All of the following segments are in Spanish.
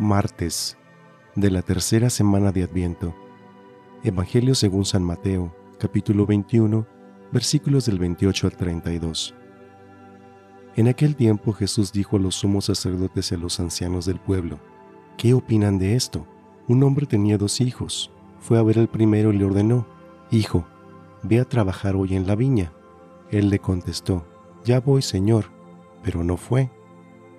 Martes de la tercera semana de Adviento. Evangelio según San Mateo, capítulo 21, versículos del 28 al 32. En aquel tiempo Jesús dijo a los sumos sacerdotes y a los ancianos del pueblo, ¿qué opinan de esto? Un hombre tenía dos hijos. Fue a ver al primero y le ordenó, Hijo, ve a trabajar hoy en la viña. Él le contestó, Ya voy, Señor, pero no fue.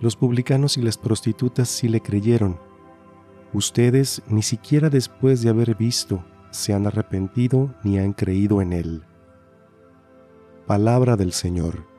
los publicanos y las prostitutas sí le creyeron. Ustedes ni siquiera después de haber visto se han arrepentido ni han creído en él. Palabra del Señor.